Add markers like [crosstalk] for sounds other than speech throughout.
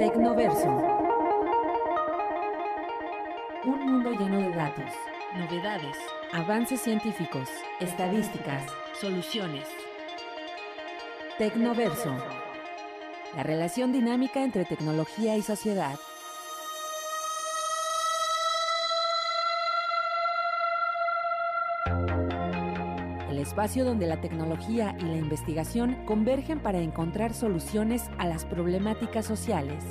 Tecnoverso. Un mundo lleno de datos, novedades, avances científicos, estadísticas, soluciones. Tecnoverso. La relación dinámica entre tecnología y sociedad. Espacio donde la tecnología y la investigación convergen para encontrar soluciones a las problemáticas sociales.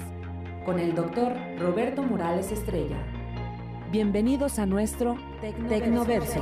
Con el doctor Roberto Morales Estrella. Bienvenidos a nuestro Tecnoverso.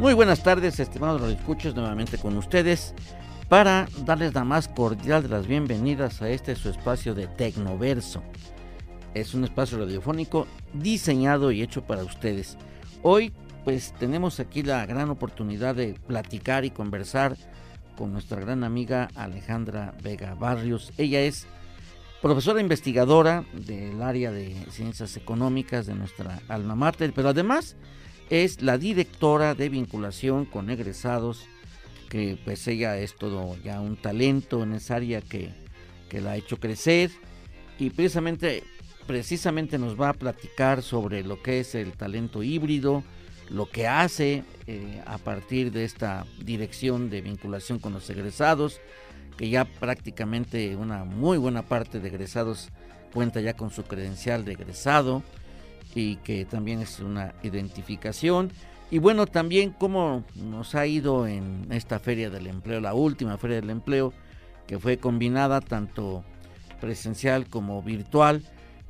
Muy buenas tardes, estimados escuchos, nuevamente con ustedes para darles la más cordial de las bienvenidas a este su espacio de Tecnoverso. Es un espacio radiofónico diseñado y hecho para ustedes. Hoy pues tenemos aquí la gran oportunidad de platicar y conversar con nuestra gran amiga Alejandra Vega Barrios. Ella es profesora investigadora del área de ciencias económicas de nuestra alma mater, pero además es la directora de vinculación con egresados, que pues ella es todo ya un talento en esa área que, la ha hecho crecer y precisamente, precisamente nos va a platicar sobre lo que es el talento híbrido, lo que hace eh, a partir de esta dirección de vinculación con los egresados, que ya prácticamente una muy buena parte de egresados cuenta ya con su credencial de egresado y que también es una identificación. Y bueno, también cómo nos ha ido en esta feria del empleo, la última feria del empleo, que fue combinada tanto presencial como virtual.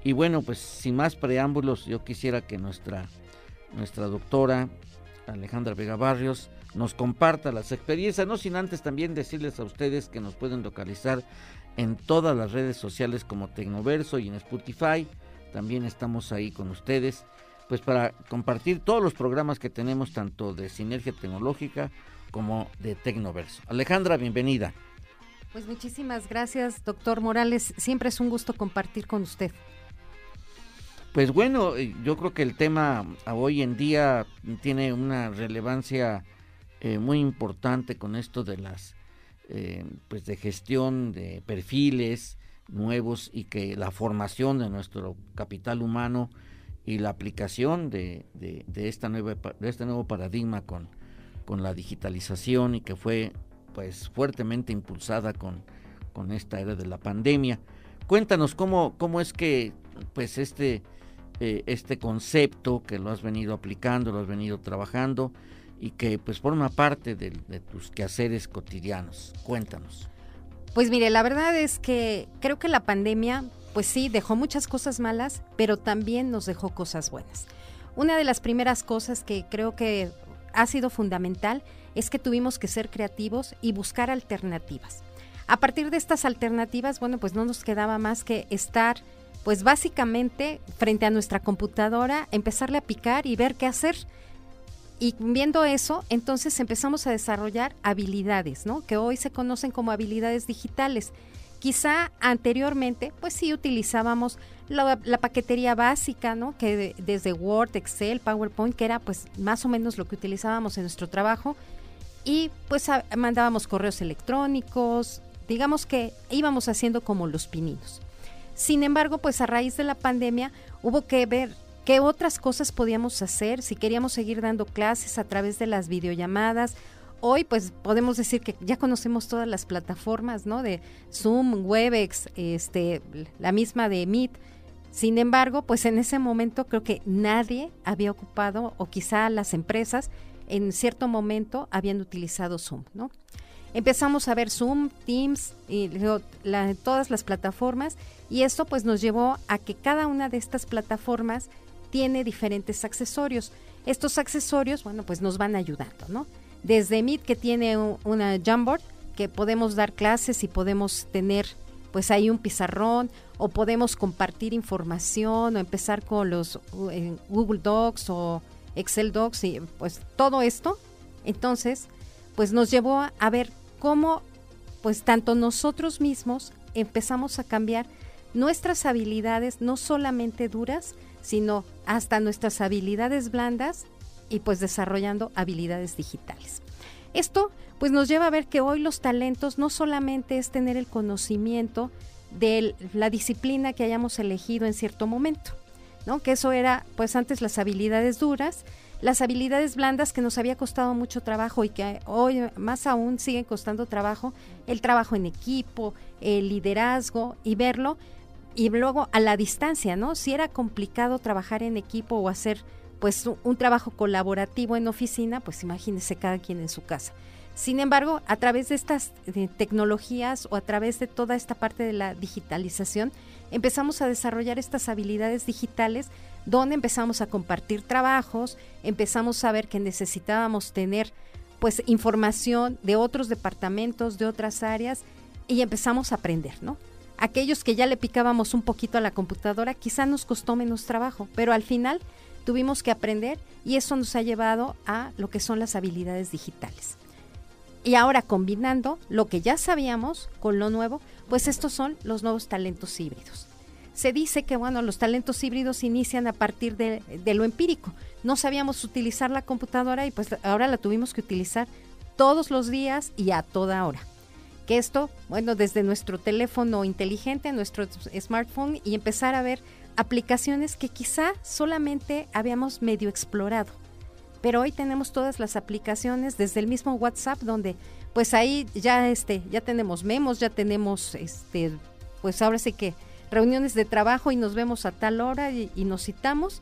Y bueno, pues sin más preámbulos, yo quisiera que nuestra, nuestra doctora Alejandra Vega Barrios nos comparta las experiencias, no sin antes también decirles a ustedes que nos pueden localizar en todas las redes sociales como Tecnoverso y en Spotify también estamos ahí con ustedes, pues para compartir todos los programas que tenemos, tanto de Sinergia Tecnológica como de Tecnoverso. Alejandra, bienvenida. Pues muchísimas gracias, doctor Morales. Siempre es un gusto compartir con usted. Pues bueno, eh, yo creo que el tema hoy en día tiene una relevancia eh, muy importante con esto de las, eh, pues de gestión de perfiles, nuevos y que la formación de nuestro capital humano y la aplicación de, de, esta nueva, de este nuevo paradigma con, con la digitalización y que fue pues fuertemente impulsada con, con esta era de la pandemia. Cuéntanos cómo, cómo es que pues este, eh, este concepto que lo has venido aplicando, lo has venido trabajando y que pues forma parte de tus quehaceres cotidianos. Cuéntanos. Pues mire, la verdad es que creo que la pandemia, pues sí, dejó muchas cosas malas, pero también nos dejó cosas buenas. Una de las primeras cosas que creo que ha sido fundamental es que tuvimos que ser creativos y buscar alternativas. A partir de estas alternativas, bueno, pues no nos quedaba más que estar, pues básicamente frente a nuestra computadora, empezarle a picar y ver qué hacer. Y viendo eso, entonces empezamos a desarrollar habilidades, ¿no? Que hoy se conocen como habilidades digitales. Quizá anteriormente, pues sí utilizábamos la, paquetería básica, ¿no? Que desde Word, Excel, PowerPoint, que era pues más o menos lo que utilizábamos en nuestro trabajo. Y pues mandábamos correos electrónicos, digamos que íbamos haciendo como los pininos. Sin embargo, pues a raíz de la pandemia hubo que ver ¿Qué otras cosas podíamos hacer si queríamos seguir dando clases a través de las videollamadas? Hoy pues podemos decir que ya conocemos todas las plataformas, ¿no? De Zoom, Webex, este, la misma de Meet. Sin embargo, pues en ese momento creo que nadie había ocupado o quizá las empresas en cierto momento habían utilizado Zoom, ¿no? Empezamos a ver Zoom, Teams y todas las plataformas y esto pues nos llevó a que cada una de estas plataformas tiene diferentes accesorios. Estos accesorios, bueno, pues nos van ayudando, ¿no? desde Meet que tiene una Jamboard que podemos dar clases y podemos tener pues ahí un pizarrón o podemos compartir información o empezar con los Google Docs o Excel Docs y pues todo esto. Entonces, pues nos llevó a ver cómo pues tanto nosotros mismos empezamos a cambiar nuestras habilidades no solamente duras, sino hasta nuestras habilidades blandas y pues desarrollando habilidades digitales. Esto pues nos lleva a ver que hoy los talentos no solamente es tener el conocimiento de la disciplina que hayamos elegido en cierto momento, ¿no? Que eso era pues antes las habilidades duras, las habilidades blandas que nos había costado mucho trabajo y que hoy más aún siguen costando trabajo, el trabajo en equipo, el liderazgo y verlo y luego a la distancia, ¿no? Si era complicado trabajar en equipo o hacer pues un, trabajo colaborativo en oficina, pues imagínese cada quien en su casa. Sin embargo, a través de estas tecnologías o a través de toda esta parte de la digitalización, empezamos a desarrollar estas habilidades digitales donde empezamos a compartir trabajos, empezamos a ver que necesitábamos tener pues información de otros departamentos, de otras áreas y empezamos a aprender, ¿no? Aquellos que ya le picábamos un poquito a la computadora, quizá nos costó menos trabajo, pero al final tuvimos que aprender y eso nos ha llevado a lo que son las habilidades digitales. Y ahora combinando lo que ya sabíamos con lo nuevo, pues estos son los nuevos talentos híbridos. Se dice que bueno, los talentos híbridos inician a partir de, de lo empírico. No sabíamos utilizar la computadora y pues ahora la tuvimos que utilizar todos los días y a toda hora que esto, bueno, desde nuestro teléfono inteligente, nuestro smartphone y empezar a ver aplicaciones que quizá solamente habíamos medio explorado. Pero hoy tenemos todas las aplicaciones desde el mismo WhatsApp donde pues ahí ya este ya tenemos memos, ya tenemos este pues ahora sí que reuniones de trabajo y nos vemos a tal hora y, y nos citamos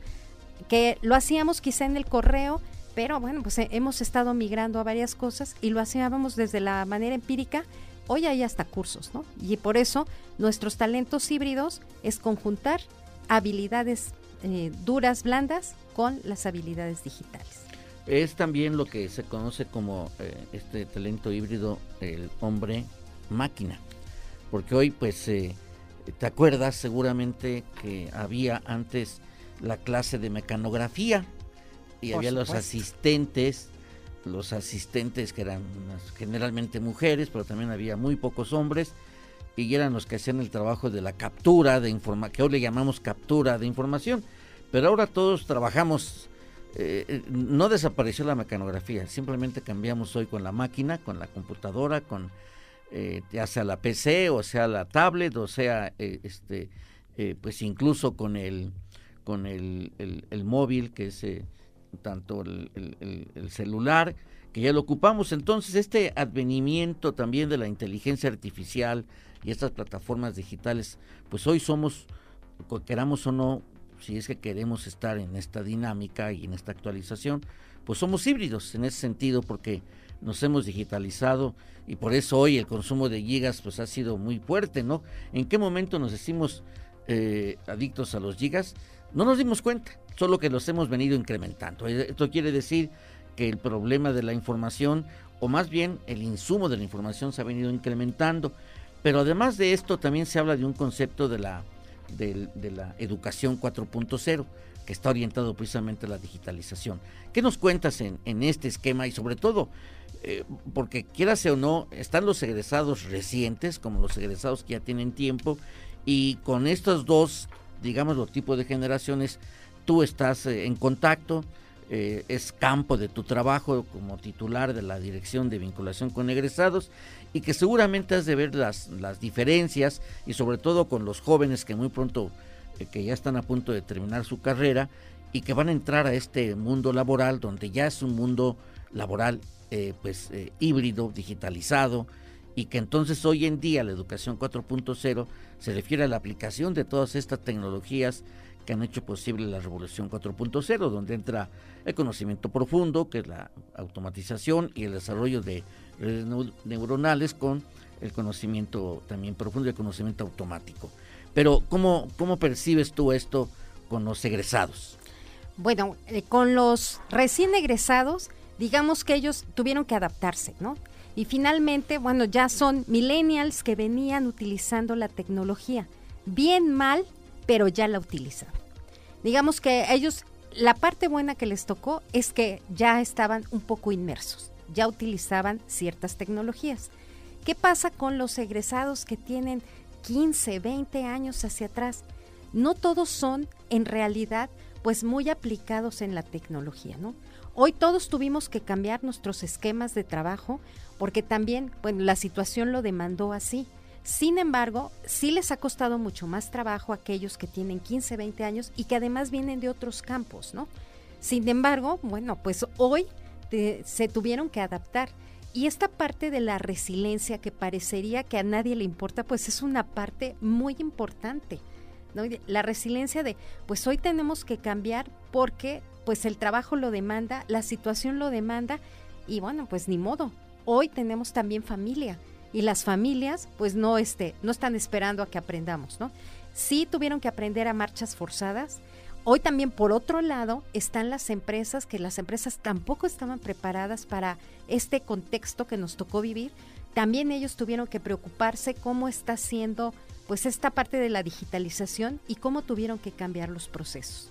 que lo hacíamos quizá en el correo, pero bueno, pues hemos estado migrando a varias cosas y lo hacíamos desde la manera empírica Hoy hay hasta cursos, ¿no? Y por eso nuestros talentos híbridos es conjuntar habilidades eh, duras, blandas, con las habilidades digitales. Es también lo que se conoce como eh, este talento híbrido, el hombre máquina. Porque hoy, pues, eh, te acuerdas seguramente que había antes la clase de mecanografía y había los asistentes los asistentes que eran generalmente mujeres, pero también había muy pocos hombres y eran los que hacían el trabajo de la captura de información, que hoy le llamamos captura de información, pero ahora todos trabajamos, eh, eh, no desapareció la mecanografía, simplemente cambiamos hoy con la máquina, con la computadora, con eh, ya sea la PC o sea la tablet o sea este pues incluso con el con el, el móvil que es tanto el, celular, que ya lo ocupamos. Entonces, este advenimiento también de la inteligencia artificial y estas plataformas digitales, pues hoy somos, queramos o no, si es que queremos estar en esta dinámica y en esta actualización, pues somos híbridos en ese sentido porque nos hemos digitalizado y por eso hoy el consumo de gigas pues ha sido muy fuerte, ¿no? ¿En qué momento nos decimos eh, adictos a los gigas? No nos dimos cuenta, solo que los hemos venido incrementando. Eh, esto quiere decir que el problema de la información, o más bien el insumo de la información, se ha venido incrementando. Pero además de esto, también se habla de un concepto de la, de, la educación 4.0 que está orientado precisamente a la digitalización. ¿Qué nos cuentas en, este esquema y sobre todo, eh, porque quieras o no, están los egresados recientes, como los egresados que ya tienen tiempo, y con estos dos digamos, los tipos de generaciones, tú estás eh, en contacto, eh, es campo de tu trabajo como titular de la Dirección de Vinculación con Egresados y que seguramente has de ver las, las diferencias y sobre todo con los jóvenes que muy pronto, eh, que ya están a punto de terminar su carrera y que van a entrar a este mundo laboral donde ya es un mundo laboral pues híbrido, digitalizado, y que entonces hoy en día la educación 4.0 se refiere a la aplicación de todas estas tecnologías que han hecho posible la revolución 4.0, donde entra el conocimiento profundo, que es la automatización y el desarrollo de redes neuronales con el conocimiento también profundo y el conocimiento automático. Pero ¿cómo, cómo percibes tú esto con los egresados? Bueno, eh, con los recién egresados, digamos que ellos tuvieron que adaptarse, ¿no? Y finalmente, bueno, ya son millennials que venían utilizando la tecnología, bien mal, pero ya la utilizan. Digamos que ellos, la parte buena que les tocó es que ya estaban un poco inmersos, ya utilizaban ciertas tecnologías. ¿Qué pasa con los egresados que tienen 15, 20 años hacia atrás? No todos son en realidad pues muy aplicados en la tecnología, ¿no? Hoy todos tuvimos que cambiar nuestros esquemas de trabajo porque también, bueno, la situación lo demandó así. Sin embargo, sí les ha costado mucho más trabajo a aquellos que tienen 15, 20 años y que además vienen de otros campos, ¿no? Sin embargo, bueno, pues hoy se tuvieron que adaptar. Y esta parte de la resiliencia que parecería que a nadie le importa, pues es una parte muy importante. La resiliencia de, pues hoy tenemos que cambiar porque pues el trabajo lo demanda, la situación lo demanda y bueno, pues ni modo, hoy tenemos también familia y las familias pues no, este, no están esperando a que aprendamos, ¿no? Sí tuvieron que aprender a marchas forzadas. Hoy también por otro lado están las empresas que las empresas tampoco estaban preparadas para este contexto que nos tocó vivir. También ellos tuvieron que preocuparse cómo está siendo pues esta parte de la digitalización y cómo tuvieron que cambiar los procesos.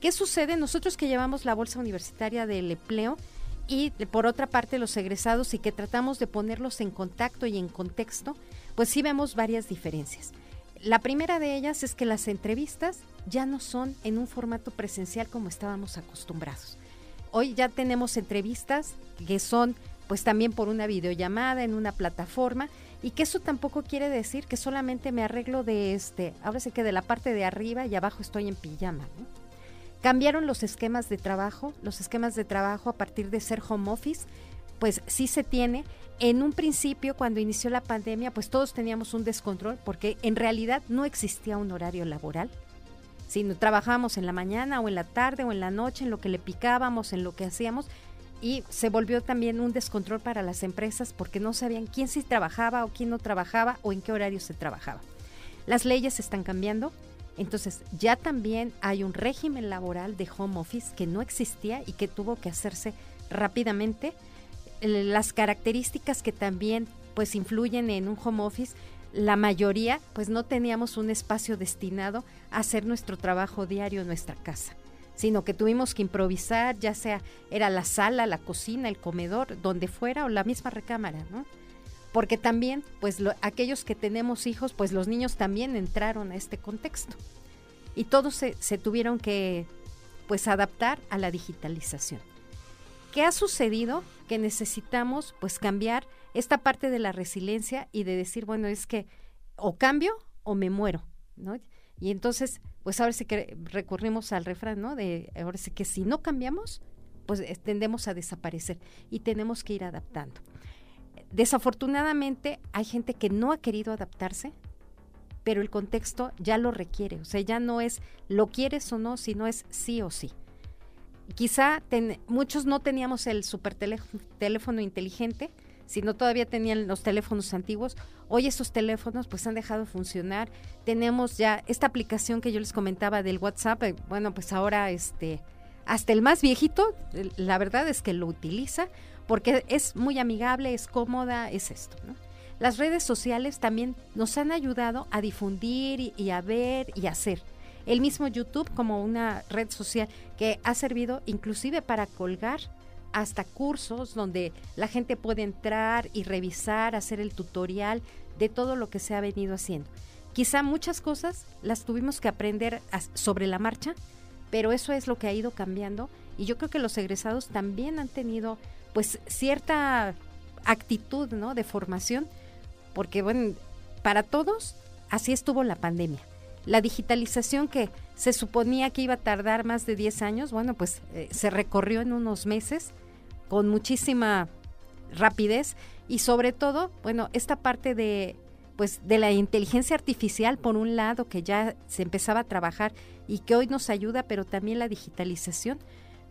¿Qué sucede? Nosotros que llevamos la bolsa universitaria del empleo, y por otra parte los egresados y que tratamos de ponerlos en contacto y en contexto, pues sí vemos varias diferencias. La primera de ellas es que las entrevistas ya no son en un formato presencial como estábamos acostumbrados. Hoy ya tenemos entrevistas que son pues también por una videollamada en una plataforma y que eso tampoco quiere decir que solamente me arreglo de este, ahora sé que de la parte de arriba y abajo estoy en pijama, ¿no? Cambiaron los esquemas de trabajo, los esquemas de trabajo a partir de ser home office, pues sí se tiene. En un principio, cuando inició la pandemia, pues todos teníamos un descontrol porque en realidad no existía un horario laboral. Si no trabajábamos en la mañana o en la tarde o en la noche, en lo que le picábamos, en lo que hacíamos, y se volvió también un descontrol para las empresas porque no sabían quién sí trabajaba o quién no trabajaba o en qué horario se trabajaba. Las leyes están cambiando, entonces, ya también hay un régimen laboral de home office que no existía y que tuvo que hacerse rápidamente. Las características que también pues influyen en un home office, la mayoría pues no teníamos un espacio destinado a hacer nuestro trabajo diario en nuestra casa, sino que tuvimos que improvisar, ya sea era la sala, la cocina, el comedor, donde fuera o la misma recámara, ¿no? porque también, pues aquellos que tenemos hijos, pues los niños también entraron a este contexto y todos se, tuvieron que, pues, adaptar a la digitalización. ¿Qué ha sucedido? Que necesitamos, pues, cambiar esta parte de la resiliencia y de decir, bueno, es que o cambio o me muero, ¿no? Y entonces, pues ahora sí que recurrimos al refrán, ¿no? De ahora sí que si no cambiamos, pues tendemos a desaparecer y tenemos que ir adaptando. Desafortunadamente hay gente que no ha querido adaptarse, pero el contexto ya lo requiere. O sea, ya no es lo quieres o no, sino es sí o sí. Quizá muchos no teníamos el super teléfono inteligente, sino todavía tenían los teléfonos antiguos. Hoy esos teléfonos pues han dejado de funcionar. Tenemos ya esta aplicación que yo les comentaba del WhatsApp, eh, bueno, pues ahora este hasta el más viejito, la verdad es que lo utiliza porque es muy amigable, es cómoda, es esto. Las redes sociales también nos han ayudado a difundir y, a ver y hacer. El mismo YouTube como una red social que ha servido inclusive para colgar hasta cursos donde la gente puede entrar y revisar, hacer el tutorial de todo lo que se ha venido haciendo. Quizá muchas cosas las tuvimos que aprender sobre la marcha, pero eso es lo que ha ido cambiando y yo creo que los egresados también han tenido pues cierta actitud, ¿no? De formación, porque bueno, para todos así estuvo la pandemia. La digitalización que se suponía que iba a tardar más de 10 años, bueno, pues eh, se recorrió en unos meses con muchísima rapidez y sobre todo, bueno, esta parte de pues de la inteligencia artificial por un lado que ya se empezaba a trabajar y que hoy nos ayuda, pero también la digitalización,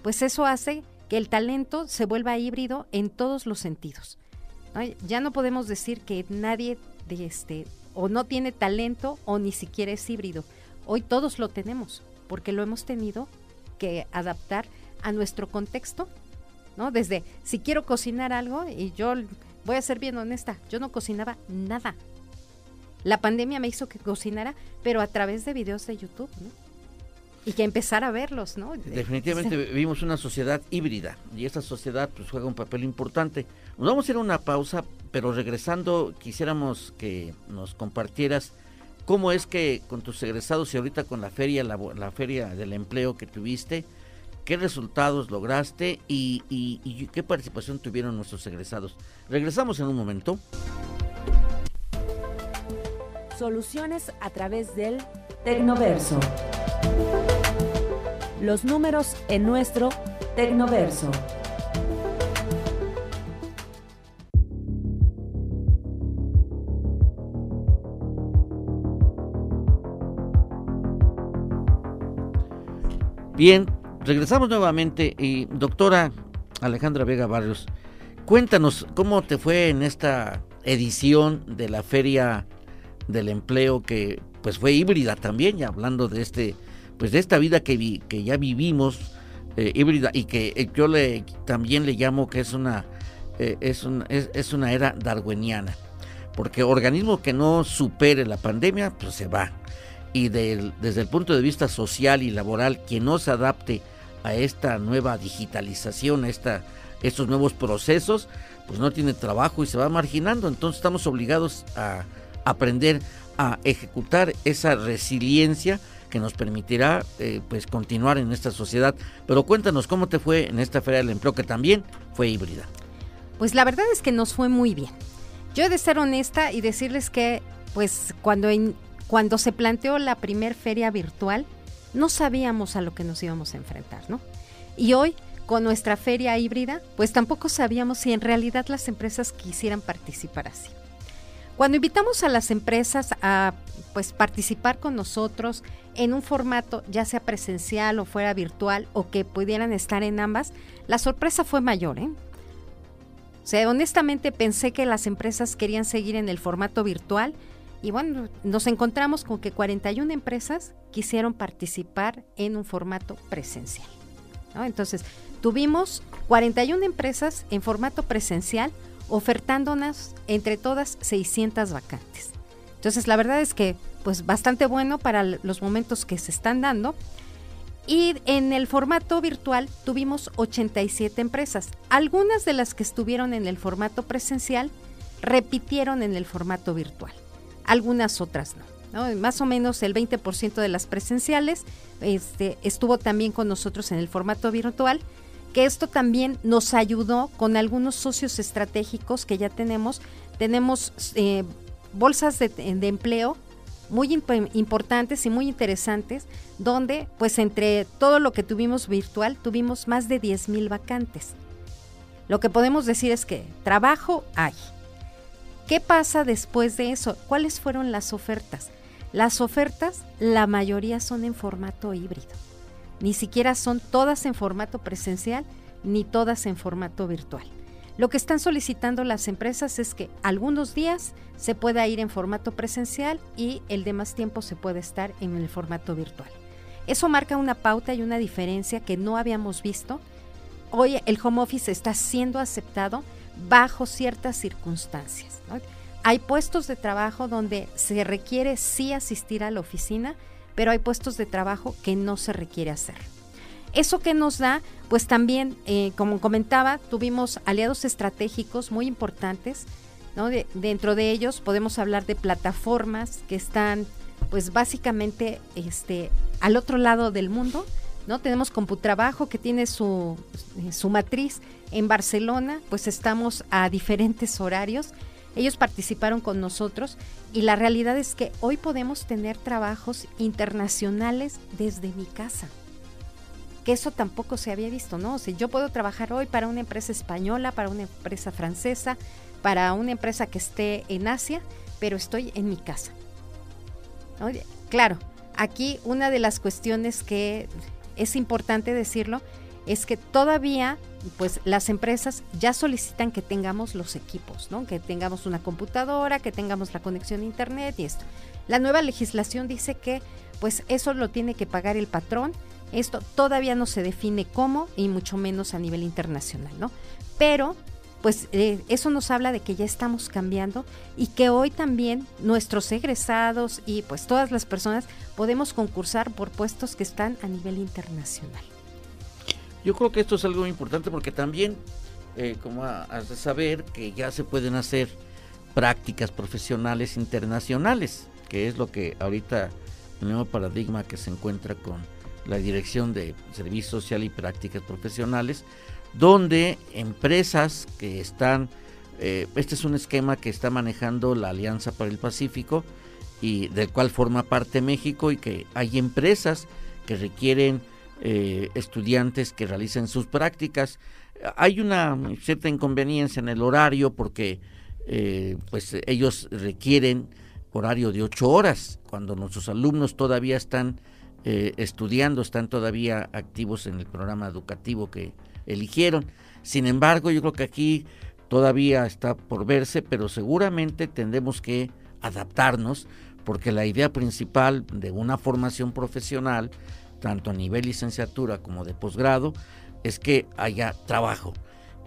pues eso hace que el talento se vuelva híbrido en todos los sentidos. Ya no podemos decir que nadie de este o no tiene talento o ni siquiera es híbrido. Hoy todos lo tenemos porque lo hemos tenido que adaptar a nuestro contexto ¿no? Desde si quiero cocinar algo, y yo voy a ser bien honesta, yo no cocinaba nada. La pandemia me hizo que cocinara, pero a través de videos de YouTube, ¿no? Y que empezara a verlos, ¿no? Definitivamente vivimos una sociedad híbrida y esta sociedad pues juega un papel importante. Nos vamos a ir a una pausa, pero regresando quisiéramos que nos compartieras cómo es que con tus egresados y ahorita con la feria, la, la feria del empleo que tuviste, qué resultados lograste y, y qué participación tuvieron nuestros egresados. Regresamos en un momento. Soluciones a través del Tecnoverso. Los números en nuestro Tecnoverso. Bien, regresamos nuevamente y doctora Alejandra Vega Barrios, cuéntanos cómo te fue en esta edición de la Feria del Empleo que pues fue híbrida también, ya hablando de este pues de esta vida que, ya vivimos eh, híbrida y que eh, yo le también le llamo que es una eh, es, es, una era darwiniana porque organismo que no supere la pandemia pues se va. Y desde el punto de vista social y laboral quien no se adapte a esta nueva digitalización a esta estos nuevos procesos pues no tiene trabajo y se va marginando entonces estamos obligados a aprender a ejecutar esa resiliencia que nos permitirá eh, pues continuar en esta sociedad. Pero cuéntanos cómo te fue en esta Feria del Empleo que también fue híbrida. Pues la verdad es que nos fue muy bien. Yo he de ser honesta y decirles que pues cuando, cuando se planteó la primer feria virtual no sabíamos a lo que nos íbamos a enfrentar, ¿no? Y hoy con nuestra feria híbrida pues tampoco sabíamos si en realidad las empresas quisieran participar así. Cuando invitamos a las empresas a pues participar con nosotros en un formato ya sea presencial o fuera virtual o que pudieran estar en ambas, la sorpresa fue mayor, ¿eh? O sea, honestamente pensé que las empresas querían seguir en el formato virtual y bueno, nos encontramos con que 41 empresas quisieron participar en un formato presencial. Entonces, tuvimos 41 empresas en formato presencial ofertándonos entre todas 600 vacantes. Entonces, la verdad es que, pues, bastante bueno para los momentos que se están dando. Y en el formato virtual tuvimos 87 empresas. Algunas de las que estuvieron en el formato presencial repitieron en el formato virtual. Algunas otras no. Más o menos el 20% de las presenciales este, estuvo también con nosotros en el formato virtual que esto también nos ayudó con algunos socios estratégicos que ya tenemos. Tenemos eh, bolsas de, empleo muy importantes y muy interesantes, donde pues entre todo lo que tuvimos virtual tuvimos más de 10 mil vacantes. Lo que podemos decir es que trabajo hay. ¿Qué pasa después de eso? ¿Cuáles fueron las ofertas? Las ofertas, la mayoría son en formato híbrido. Ni siquiera son todas en formato presencial ni todas en formato virtual. Lo que están solicitando las empresas es que algunos días se pueda ir en formato presencial y el demás tiempo se puede estar en el formato virtual. Eso marca una pauta y una diferencia que no habíamos visto. Hoy el home office está siendo aceptado bajo ciertas circunstancias. Hay puestos de trabajo donde se requiere sí asistir a la oficina, pero hay puestos de trabajo que no se requiere hacer. Eso que nos da, pues también, eh, como comentaba, tuvimos aliados estratégicos muy importantes. dentro de ellos podemos hablar de plataformas que están, pues básicamente, este, al otro lado del mundo. ¿No? Tenemos Computrabajo que tiene su, su matriz en Barcelona, pues estamos a diferentes horarios ellos participaron con nosotros y la realidad es que hoy podemos tener trabajos internacionales desde mi casa. Que eso tampoco se había visto, ¿no? O sea, yo puedo trabajar hoy para una empresa española, para una empresa francesa, para una empresa que esté en Asia, pero estoy en mi casa. Claro, aquí una de las cuestiones que es importante decirlo es que todavía pues las empresas ya solicitan que tengamos los equipos, ¿no? Que tengamos una computadora, que tengamos la conexión a internet y esto. La nueva legislación dice que pues eso lo tiene que pagar el patrón Esto todavía no se define cómo y mucho menos a nivel internacional, ¿no? Pero pues eh, eso nos habla de que ya estamos cambiando y que hoy también nuestros egresados y pues todas las personas podemos concursar por puestos que están a nivel internacional. Yo creo que esto es algo muy importante porque también, eh, como has de saber, que ya se pueden hacer prácticas profesionales internacionales, que es lo que ahorita el nuevo paradigma que se encuentra con la Dirección de Servicio Social y Prácticas Profesionales, donde empresas que están, eh, este es un esquema que está manejando la Alianza para el Pacífico y del cual forma parte México y que hay empresas que requieren eh, estudiantes que realicen sus prácticas. Hay una cierta inconveniencia en el horario porque eh, pues ellos requieren horario de ocho horas cuando nuestros alumnos todavía están estudiando, están todavía activos en el programa educativo que, eligieron. Sin embargo, yo creo que aquí todavía está por verse, pero seguramente tendremos que adaptarnos porque la idea principal de una formación profesional, tanto a nivel licenciatura como de posgrado, es que haya trabajo.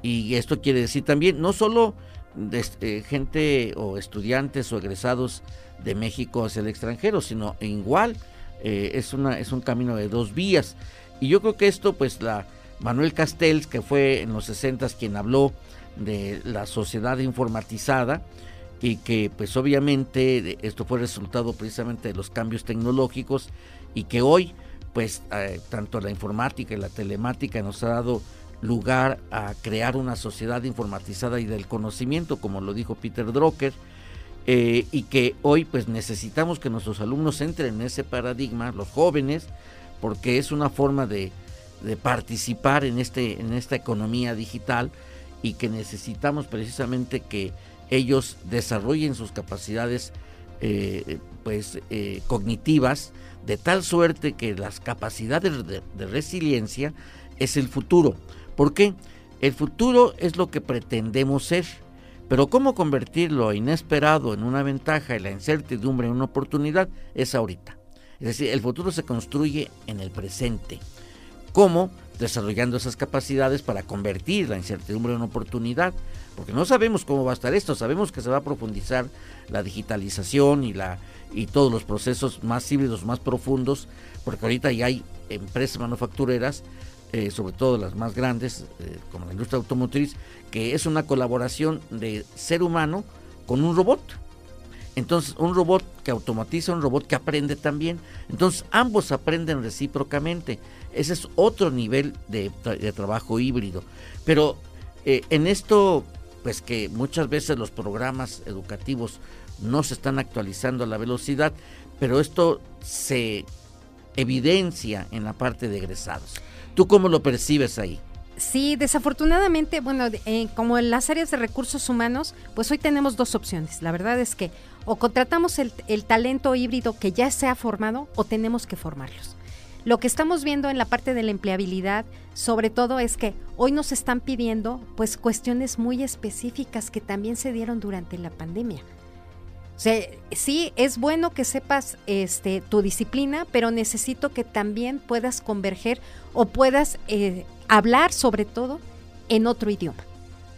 Y esto quiere decir también no solo de, eh, gente o estudiantes o egresados de México hacia el extranjero, sino igual eh, es, una, es un camino de dos vías. Y yo creo que esto, pues la, Manuel Castells, que fue en los 60 quien habló de la sociedad informatizada y que pues obviamente esto fue resultado precisamente de los cambios tecnológicos y que hoy pues eh, tanto la informática y la telemática nos ha dado lugar a crear una sociedad informatizada y del conocimiento, como lo dijo Peter Drucker, eh, y que hoy pues necesitamos que nuestros alumnos entren en ese paradigma, los jóvenes, porque es una forma de, de participar en, este, en esta economía digital y que necesitamos precisamente que ellos desarrollen sus capacidades eh, pues, eh, cognitivas de tal suerte que las capacidades de, de resiliencia es el futuro. ¿Por qué? El futuro es lo que pretendemos ser, pero cómo convertirlo inesperado en una ventaja y la incertidumbre en una oportunidad es ahorita. Es decir, el futuro se construye en el presente. ¿Cómo? Desarrollando esas capacidades para convertir la incertidumbre en oportunidad, porque no sabemos cómo va a estar esto, sabemos que se va a profundizar la digitalización y, la, y todos los procesos más híbridos, más profundos, porque ahorita ya hay empresas manufactureras, eh, sobre todo las más grandes, eh, como la industria automotriz, que es una colaboración de ser humano con un robot. Entonces, un robot que automatiza, un robot que aprende también. Entonces, ambos aprenden recíprocamente. Ese es otro nivel de, trabajo híbrido. Pero eh, en esto, pues que muchas veces los programas educativos no se están actualizando a la velocidad, pero esto se evidencia en la parte de egresados. ¿Tú cómo lo percibes ahí? Sí, desafortunadamente, bueno, eh, como en las áreas de recursos humanos, pues hoy tenemos dos opciones. La verdad es que o contratamos el, el talento híbrido que ya se ha formado o tenemos que formarlos. Lo que estamos viendo en la parte de la empleabilidad, sobre todo, es que hoy nos están pidiendo pues cuestiones muy específicas que también se dieron durante la pandemia. O sea, sí, es bueno que sepas este, tu disciplina, pero necesito que también puedas converger o puedas eh, hablar sobre todo en otro idioma.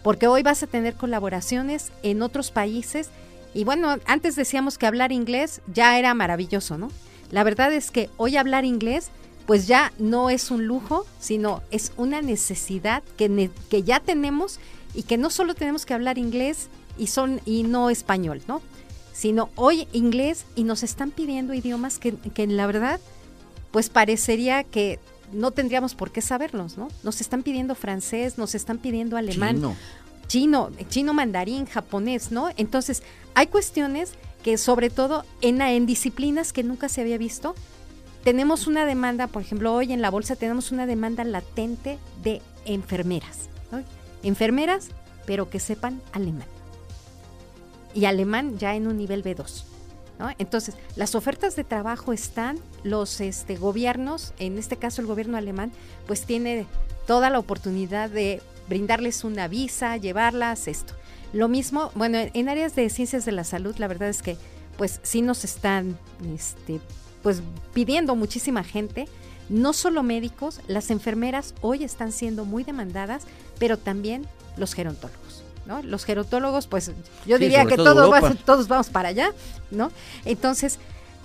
Porque hoy vas a tener colaboraciones en otros países y bueno, antes decíamos que hablar inglés ya era maravilloso, ¿no? La verdad es que hoy hablar inglés pues ya no es un lujo, sino es una necesidad que, que ya tenemos y que no solo tenemos que hablar inglés y, son, y no español, ¿no? Sino hoy inglés y nos están pidiendo idiomas que, que la verdad pues parecería que no tendríamos por qué saberlos, ¿no? Nos están pidiendo francés, nos están pidiendo alemán, chino, chino, chino mandarín, japonés, ¿no? Entonces, hay cuestiones que sobre todo en, en disciplinas que nunca se había visto, tenemos una demanda, por ejemplo, hoy en la bolsa tenemos una demanda latente de enfermeras. Enfermeras, pero que sepan alemán. Y alemán ya en un nivel B2. Entonces, las ofertas de trabajo están, los este, gobiernos, en este caso el gobierno alemán, pues tiene toda la oportunidad de brindarles una visa, llevarlas, esto. Lo mismo, bueno, en áreas de ciencias de la salud, la verdad es que pues sí nos están este, pues pidiendo muchísima gente. no solo médicos, las enfermeras hoy están siendo muy demandadas, pero también los gerontólogos. ¿no? Los gerontólogos, pues yo diría que todos, todos vamos para allá, ¿no? Entonces,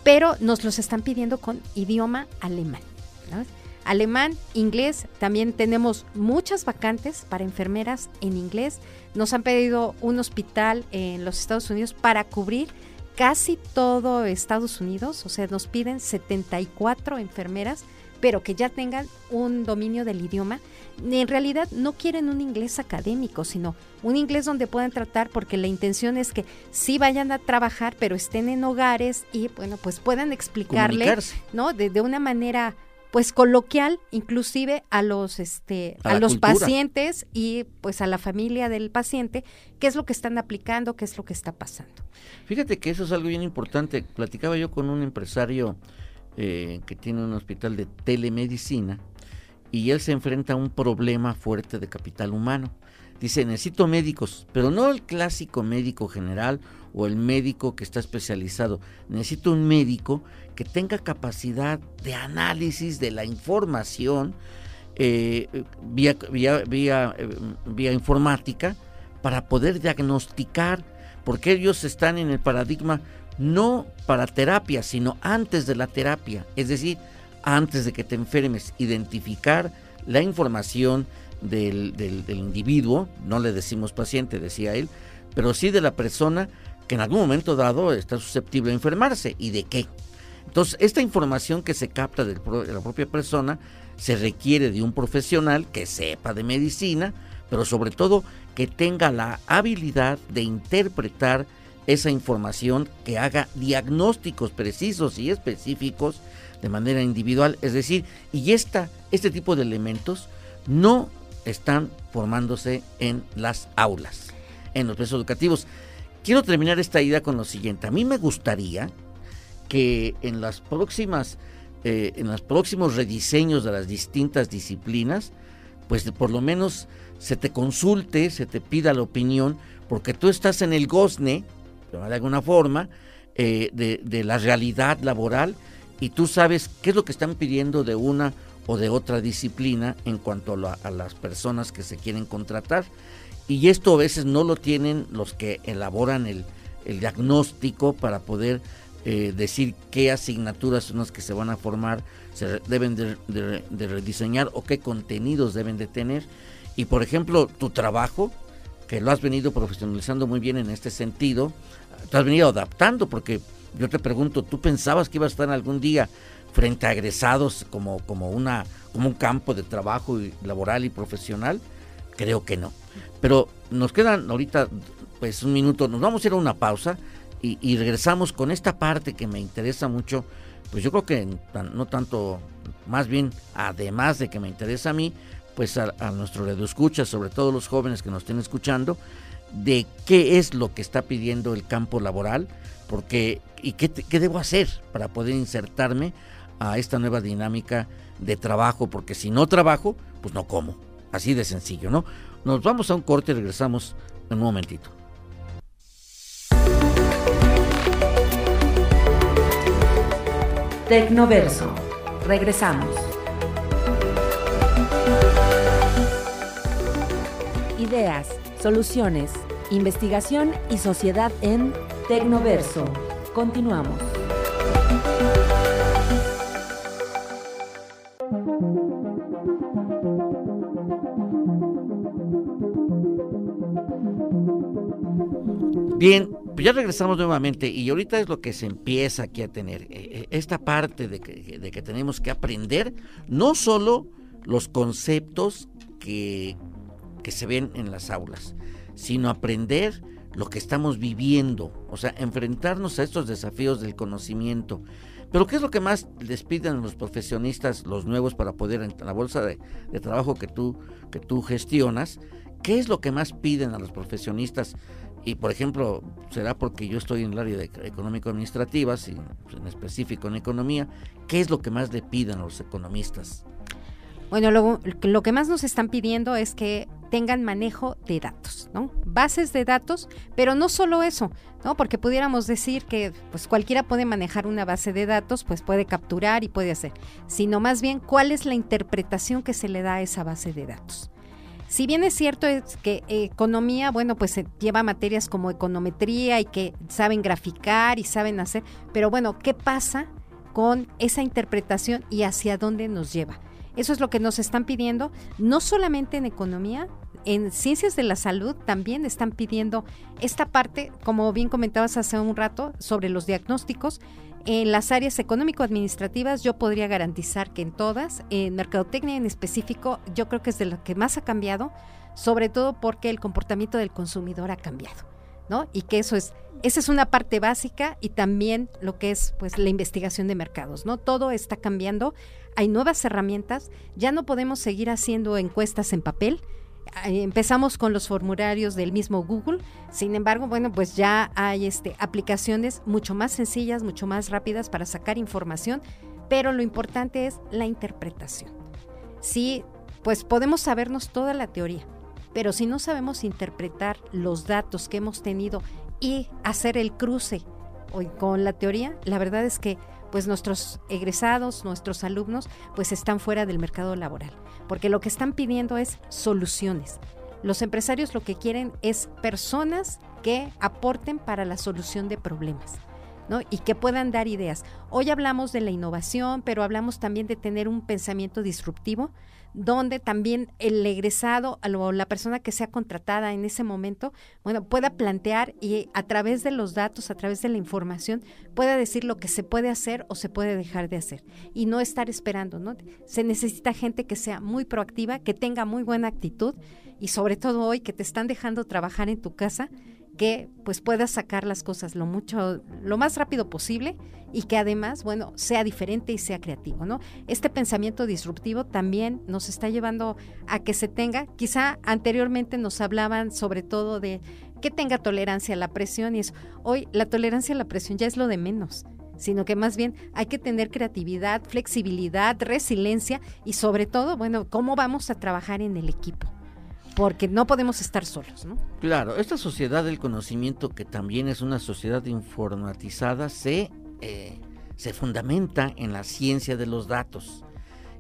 pero nos los están pidiendo con idioma alemán. Alemán, inglés, también tenemos muchas vacantes para enfermeras en inglés. Nos han pedido un hospital en los Estados Unidos para cubrir casi todo Estados Unidos, o sea, nos piden 74 enfermeras pero que ya tengan un dominio del idioma. En realidad no quieren un inglés académico, sino un inglés donde puedan tratar, porque la intención es que sí vayan a trabajar, pero estén en hogares y, bueno, pues puedan explicarle, ¿no? De, de una manera pues coloquial inclusive a los este a, los pacientes y pues a la familia del paciente qué es lo que están aplicando qué es lo que está pasando. Fíjate que eso es algo bien importante. Platicaba yo con un empresario eh, que tiene un hospital de telemedicina y él se enfrenta a un problema fuerte de capital humano. Dice, necesito médicos, pero no el clásico médico general o el médico que está especializado. Necesito un médico que tenga capacidad de análisis de la información eh, vía, vía, vía, eh, vía informática para poder diagnosticar, porque ellos están en el paradigma no para terapia, sino antes de la terapia, es decir, antes de que te enfermes, identificar la información del, individuo, no le decimos paciente, decía él, pero sí de la persona que en algún momento dado está susceptible a enfermarse y de qué. Entonces, esta información que se capta de la propia persona se requiere de un profesional que sepa de medicina, pero sobre todo que tenga la habilidad de interpretar esa información que haga diagnósticos precisos y específicos de manera individual. Es decir, y esta, este tipo de elementos no están formándose en las aulas, en los procesos educativos. Quiero terminar esta idea con lo siguiente. A mí me gustaría que en las próximas, eh, en los próximos rediseños de las distintas disciplinas, pues por lo menos se te consulte, se te pida la opinión, porque tú estás en el GOSNE, de alguna forma, eh, de, la realidad laboral y tú sabes qué es lo que están pidiendo de una o de otra disciplina en cuanto a, las personas que se quieren contratar. Y esto a veces no lo tienen los que elaboran el, diagnóstico para poder eh, decir qué asignaturas son las que se van a formar, se deben de rediseñar o qué contenidos deben de tener. Y por ejemplo, tu trabajo, que lo has venido profesionalizando muy bien en este sentido, te has venido adaptando, porque yo te pregunto, ¿tú pensabas que ibas a estar algún día frente a egresados como, como, una, como un campo de trabajo laboral y profesional? Creo que no. Pero nos quedan ahorita pues un minuto, nos vamos a ir a una pausa y, regresamos con esta parte que me interesa mucho, pues yo creo que no tanto, más bien además de que me interesa a mí, pues a, a nuestro escucha, sobre todo los jóvenes que nos estén escuchando, de qué es lo que está pidiendo el campo laboral, porque y qué, qué debo hacer para poder insertarme a esta nueva dinámica de trabajo, porque si no trabajo, pues no como. Así de sencillo, ¿no? Nos vamos a un corte y regresamos en un momentito. Tecnoverso. Regresamos. Ideas Soluciones, investigación y sociedad en Tecnoverso. Continuamos. Bien, pues ya regresamos nuevamente y ahorita es lo que se empieza aquí a tener, eh, eh, esta parte de que, de tenemos que aprender no solo los conceptos que, que se ven en las aulas, sino aprender lo que estamos viviendo, o sea, enfrentarnos a estos desafíos del conocimiento. Pero ¿qué es lo que más les piden los profesionistas, los nuevos, para poder en la bolsa de, trabajo que tú, que tú gestionas? ¿Qué es lo que más piden a los profesionistas? Y por ejemplo, será porque yo estoy en el área de económico-administrativas, y pues, en específico en economía, ¿qué es lo que más le piden a los economistas? Bueno, lo, lo que más nos están pidiendo es que tengan manejo de datos, ¿no? Bases de datos, pero no solo eso, ¿no? Porque pudiéramos decir que pues cualquiera puede manejar una base de datos, pues puede capturar y puede hacer, sino más bien cuál es la interpretación que se le da a esa base de datos. Si bien es cierto es que economía, bueno, pues se lleva materias como econometría y que saben graficar y saben hacer, pero bueno, ¿qué pasa con esa interpretación y hacia dónde nos lleva? Eso es lo que nos están pidiendo, no solamente en economía, en ciencias de la salud también están pidiendo esta parte, como bien comentabas hace un rato, sobre los diagnósticos. En las áreas económico-administrativas yo podría garantizar que en todas, en mercadotecnia en específico, yo creo que es de lo que más ha cambiado, sobre todo porque el comportamiento del consumidor ha cambiado, ¿no? Y que eso es, esa es una parte básica y también lo que es pues la investigación de mercados, ¿no? Todo está cambiando hay nuevas herramientas, ya no podemos seguir haciendo encuestas en papel. Empezamos con los formularios del mismo Google, sin embargo, bueno, pues ya hay este, aplicaciones mucho más sencillas, mucho más rápidas para sacar información, pero lo importante es la interpretación. Sí, pues podemos sabernos toda la teoría, pero si no sabemos interpretar los datos que hemos tenido y hacer el cruce con la teoría, la verdad es que pues nuestros egresados, nuestros alumnos, pues están fuera del mercado laboral, porque lo que están pidiendo es soluciones. Los empresarios lo que quieren es personas que aporten para la solución de problemas. ¿no? y que puedan dar ideas. Hoy hablamos de la innovación, pero hablamos también de tener un pensamiento disruptivo, donde también el egresado o la persona que sea contratada en ese momento, bueno, pueda plantear y a través de los datos, a través de la información, pueda decir lo que se puede hacer o se puede dejar de hacer y no estar esperando, ¿no? Se necesita gente que sea muy proactiva, que tenga muy buena actitud y sobre todo hoy que te están dejando trabajar en tu casa, que pues puedas sacar las cosas lo mucho lo más rápido posible y que además bueno sea diferente y sea creativo no este pensamiento disruptivo también nos está llevando a que se tenga. Quizá anteriormente nos hablaban sobre todo de que tenga tolerancia a la presión y eso. Hoy la tolerancia a la presión ya es lo de menos sino que más bien hay que tener creatividad, flexibilidad, resiliencia y sobre todo, bueno, cómo vamos a trabajar en el equipo porque no podemos estar solos, ¿no? Claro, esta sociedad del conocimiento, que también es una sociedad informatizada, se, eh, se fundamenta en la ciencia de los datos.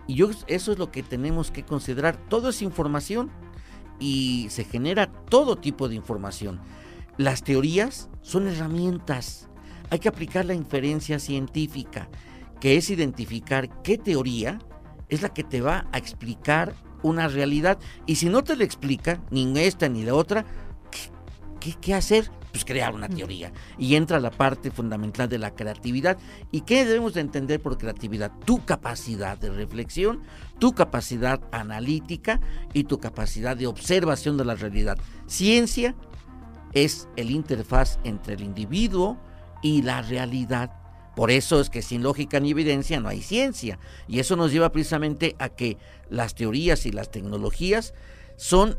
Y yo, eso es lo que tenemos que considerar. Todo es información y se genera todo tipo de información. Las teorías son herramientas. Hay que aplicar la inferencia científica, que es identificar qué teoría es la que te va a explicar una realidad. Y si no te lo explica, ni esta ni la otra, ¿qué, qué, hacer? Pues crear una teoría. Y entra la parte fundamental de la creatividad. ¿Y qué debemos de entender por creatividad? Tu capacidad de reflexión, tu capacidad analítica y tu capacidad de observación de la realidad. Ciencia es el interfaz entre el individuo y la realidad por eso es que sin lógica ni evidencia no hay ciencia. Y eso nos lleva precisamente a que las teorías y las tecnologías son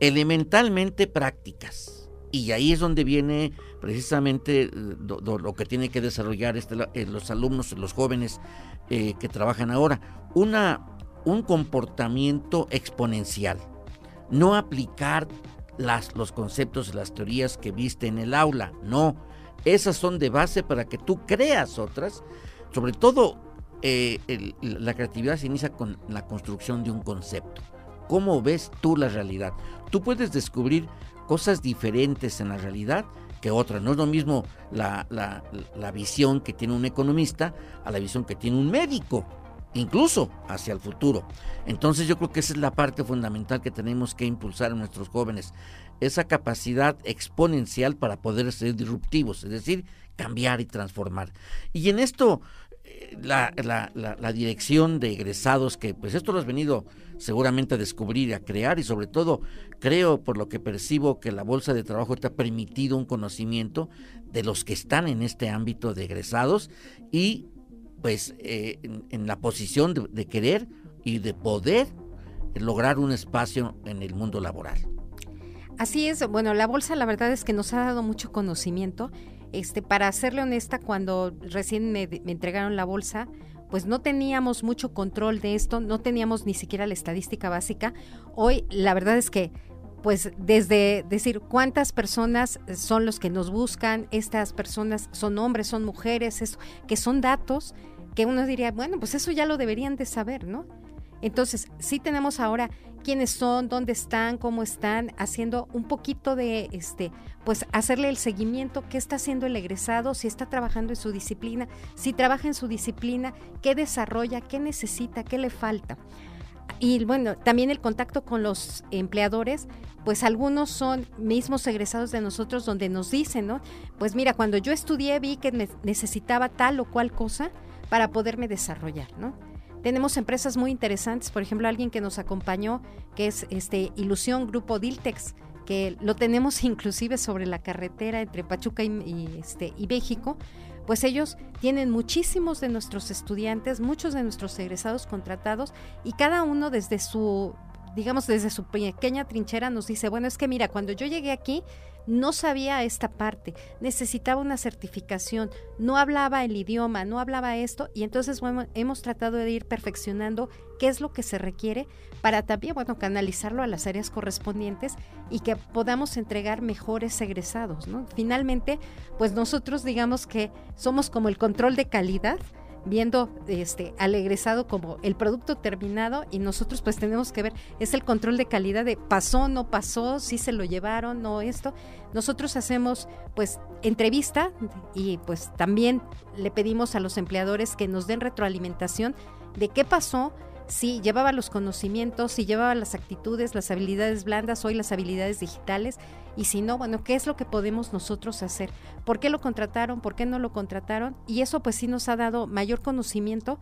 elementalmente prácticas. Y ahí es donde viene precisamente eh, lo, que tiene que desarrollar este, eh, los alumnos, los jóvenes eh, que trabajan ahora. Una, un comportamiento exponencial. No aplicar las, los conceptos las teorías que viste en el aula, no esas son de base para que tú creas otras. Sobre todo, eh, la creatividad se inicia con la construcción de un concepto. ¿Cómo ves tú la realidad? Tú puedes descubrir cosas diferentes en la realidad que otras. No es lo mismo la, la, visión que tiene un economista a la visión que tiene un médico, incluso hacia el futuro. Entonces yo creo que esa es la parte fundamental que tenemos que impulsar en nuestros jóvenes esa capacidad exponencial para poder ser disruptivos, es decir, cambiar y transformar. Y en esto, eh, la, dirección de egresados, que pues esto lo has venido seguramente a descubrir a crear, y sobre todo creo por lo que percibo que la Bolsa de Trabajo te ha permitido un conocimiento de los que están en este ámbito de egresados y pues eh, en, la posición de querer y de poder lograr un espacio en el mundo laboral. Así es, bueno, la bolsa la verdad es que nos ha dado mucho conocimiento. Este, para serle honesta, cuando recién me, entregaron la bolsa, pues no teníamos mucho control de esto, no teníamos ni siquiera la estadística básica. Hoy la verdad es que pues desde decir cuántas personas son los que nos buscan, estas personas son hombres, son mujeres, eso, que son datos que uno diría, bueno, pues eso ya lo deberían de saber, ¿no? Entonces, sí tenemos ahora quiénes son, dónde están, cómo están, haciendo un poquito de, este, pues hacerle el seguimiento, qué está haciendo el egresado, si está trabajando en su disciplina, si trabaja en su disciplina, qué desarrolla, qué necesita, qué le falta. Y bueno, también el contacto con los empleadores, pues algunos son mismos egresados de nosotros donde nos dicen, ¿no? Pues mira, cuando yo estudié vi que necesitaba tal o cual cosa para poderme desarrollar, ¿no? Tenemos empresas muy interesantes, por ejemplo, alguien que nos acompañó, que es este Ilusión Grupo Diltex, que lo tenemos [laughs] inclusive sobre la carretera entre Pachuca y, este, y México, pues ellos tienen muchísimos de nuestros estudiantes, muchos de nuestros egresados contratados y cada uno desde su digamos, desde su pequeña trinchera nos dice, bueno, es que mira, cuando yo llegué aquí no sabía esta parte, necesitaba una certificación, no hablaba el idioma, no hablaba esto, y entonces hemos tratado de ir perfeccionando qué es lo que se requiere para también, bueno, canalizarlo a las áreas correspondientes y que podamos entregar mejores egresados. Finalmente, pues nosotros digamos que somos como el control de calidad, viendo este al egresado como el producto terminado y nosotros pues tenemos que ver es el control de calidad de pasó no pasó si se lo llevaron no esto. Nosotros hacemos pues entrevista y pues también le pedimos a los empleadores que nos den retroalimentación de qué pasó si llevaba los conocimientos, si llevaba las actitudes, las habilidades blandas, hoy las habilidades digitales, y si no, bueno, ¿qué es lo que podemos nosotros hacer? ¿Por qué lo contrataron? ¿Por qué no lo contrataron? Y eso pues sí nos ha dado mayor conocimiento,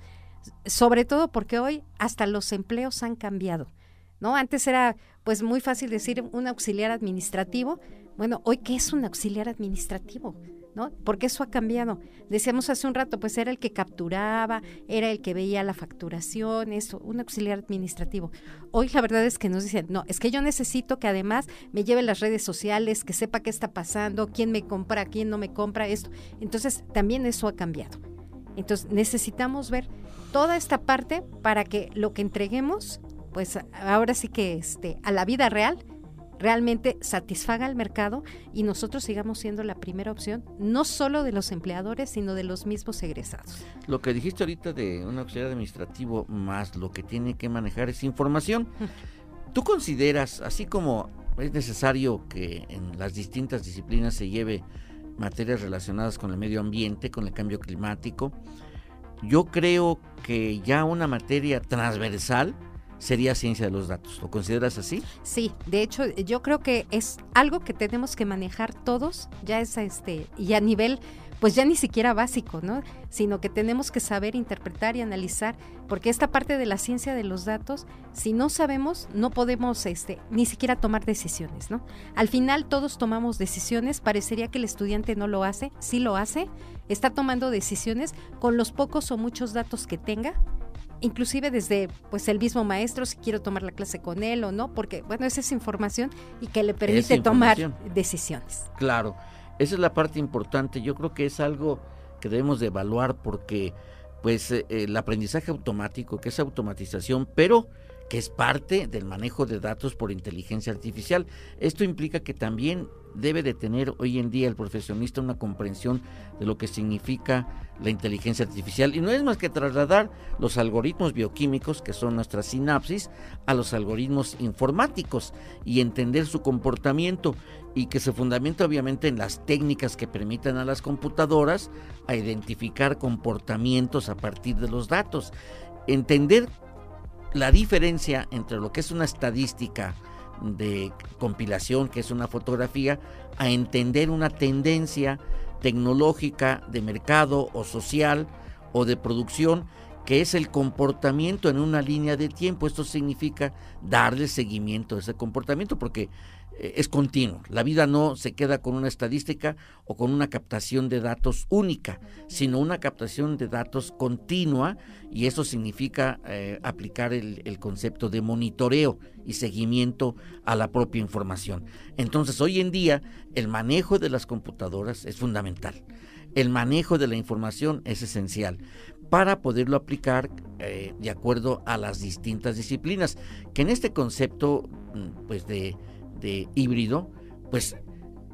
sobre todo porque hoy hasta los empleos han cambiado. ¿No? Antes era pues muy fácil decir un auxiliar administrativo. Bueno, hoy qué es un auxiliar administrativo? Porque eso ha cambiado. Decíamos hace un rato, pues era el que capturaba, era el que veía la facturación, eso, un auxiliar administrativo. Hoy la verdad es que nos dicen, no, es que yo necesito que además me lleve las redes sociales, que sepa qué está pasando, quién me compra, quién no me compra, esto. Entonces, también eso ha cambiado. Entonces, necesitamos ver toda esta parte para que lo que entreguemos, pues ahora sí que este, a la vida real, realmente satisfaga al mercado y nosotros sigamos siendo la primera opción, no solo de los empleadores, sino de los mismos egresados. Lo que dijiste ahorita de un auxiliar administrativo más lo que tiene que manejar es información. [laughs] ¿Tú consideras, así como es necesario que en las distintas disciplinas se lleve materias relacionadas con el medio ambiente, con el cambio climático, yo creo que ya una materia transversal, sería ciencia de los datos. ¿Lo consideras así? Sí, de hecho yo creo que es algo que tenemos que manejar todos, ya es este, y a nivel pues ya ni siquiera básico, ¿no? Sino que tenemos que saber interpretar y analizar, porque esta parte de la ciencia de los datos, si no sabemos, no podemos este, ni siquiera tomar decisiones, ¿no? Al final todos tomamos decisiones, parecería que el estudiante no lo hace, sí lo hace, está tomando decisiones con los pocos o muchos datos que tenga, inclusive desde pues el mismo maestro si quiero tomar la clase con él o no, porque bueno, esa es información y que le permite tomar decisiones. Claro, esa es la parte importante. Yo creo que es algo que debemos de evaluar porque pues eh, el aprendizaje automático, que es automatización, pero que es parte del manejo de datos por inteligencia artificial. Esto implica que también debe de tener hoy en día el profesionista una comprensión de lo que significa la inteligencia artificial y no es más que trasladar los algoritmos bioquímicos que son nuestras sinapsis a los algoritmos informáticos y entender su comportamiento y que se fundamenta obviamente en las técnicas que permitan a las computadoras a identificar comportamientos a partir de los datos. Entender la diferencia entre lo que es una estadística de compilación, que es una fotografía, a entender una tendencia tecnológica de mercado o social o de producción, que es el comportamiento en una línea de tiempo. Esto significa darle seguimiento a ese comportamiento, porque es continuo. La vida no se queda con una estadística o con una captación de datos única, sino una captación de datos continua y eso significa eh, aplicar el, el, concepto de monitoreo y seguimiento a la propia información. Entonces hoy en día el manejo de las computadoras es fundamental. El manejo de la información es esencial, para poderlo aplicar eh, de acuerdo a las distintas disciplinas. Que en este concepto mm, pues de, de híbrido, pues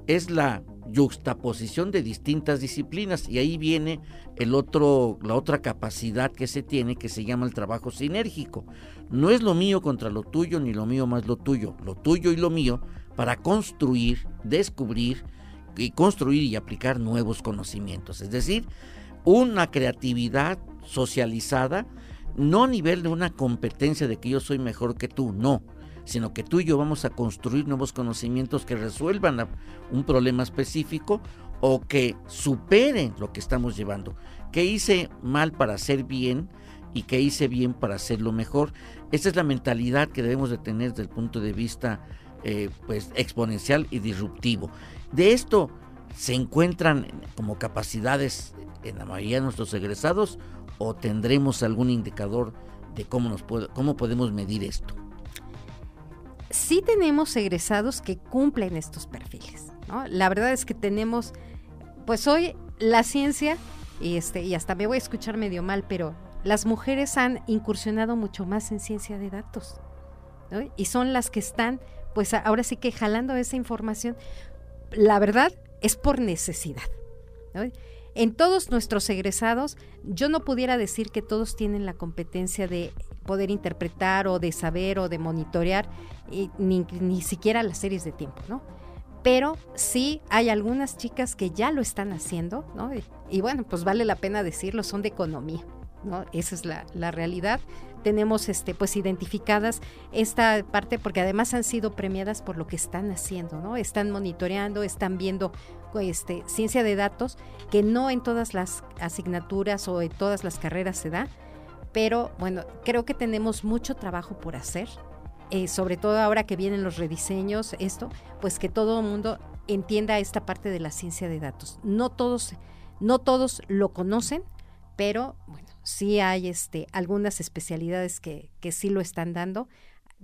es la juxtaposición de distintas disciplinas. Y ahí viene el otro la otra capacidad que se tiene que se llama el trabajo sinérgico. No es lo mío contra lo tuyo ni lo mío más lo tuyo, lo tuyo y lo mío para construir, descubrir y construir y aplicar nuevos conocimientos, es decir, una creatividad socializada no a nivel de una competencia de que yo soy mejor que tú, no, sino que tú y yo vamos a construir nuevos conocimientos que resuelvan un problema específico o que superen lo que estamos llevando. ¿Qué hice mal para hacer bien y qué hice bien para hacerlo mejor? Esa es la mentalidad que debemos de tener desde el punto de vista eh, pues exponencial y disruptivo. De esto se encuentran como capacidades en la mayoría de nuestros egresados o tendremos algún indicador de cómo, nos cómo podemos medir esto? Sí tenemos egresados que cumplen estos perfiles. La verdad es que tenemos, pues hoy la ciencia, y, este, y hasta me voy a escuchar medio mal, pero las mujeres han incursionado mucho más en ciencia de datos. Y son las que están, pues ahora sí que jalando esa información. La verdad es por necesidad. En todos nuestros egresados, yo no pudiera decir que todos tienen la competencia de poder interpretar o de saber o de monitorear, ni, ni siquiera las series de tiempo, ¿no? Pero sí hay algunas chicas que ya lo están haciendo, ¿no? Y, bueno, pues vale la pena decirlo, son de economía, ¿no? Esa es la, la realidad tenemos este pues identificadas esta parte porque además han sido premiadas por lo que están haciendo, ¿no? Están monitoreando, están viendo este ciencia de datos que no en todas las asignaturas o en todas las carreras se da, pero bueno, creo que tenemos mucho trabajo por hacer. Eh, sobre todo ahora que vienen los rediseños, esto, pues que todo el mundo entienda esta parte de la ciencia de datos. No todos, no todos lo conocen, pero bueno, sí hay este, algunas especialidades que, que sí lo están dando.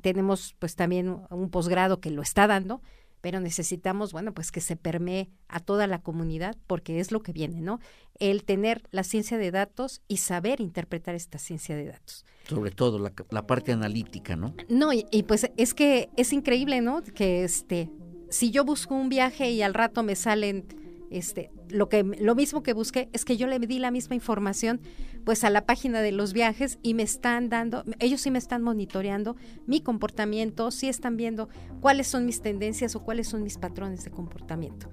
Tenemos pues también un posgrado que lo está dando, pero necesitamos, bueno, pues que se permee a toda la comunidad, porque es lo que viene, ¿no? El tener la ciencia de datos y saber interpretar esta ciencia de datos. Sobre todo la, la parte analítica, ¿no? No, y, y, pues es que es increíble, ¿no? Que este, si yo busco un viaje y al rato me salen este, lo que lo mismo que busqué es que yo le di la misma información pues a la página de los viajes y me están dando, ellos sí me están monitoreando mi comportamiento, sí están viendo cuáles son mis tendencias o cuáles son mis patrones de comportamiento.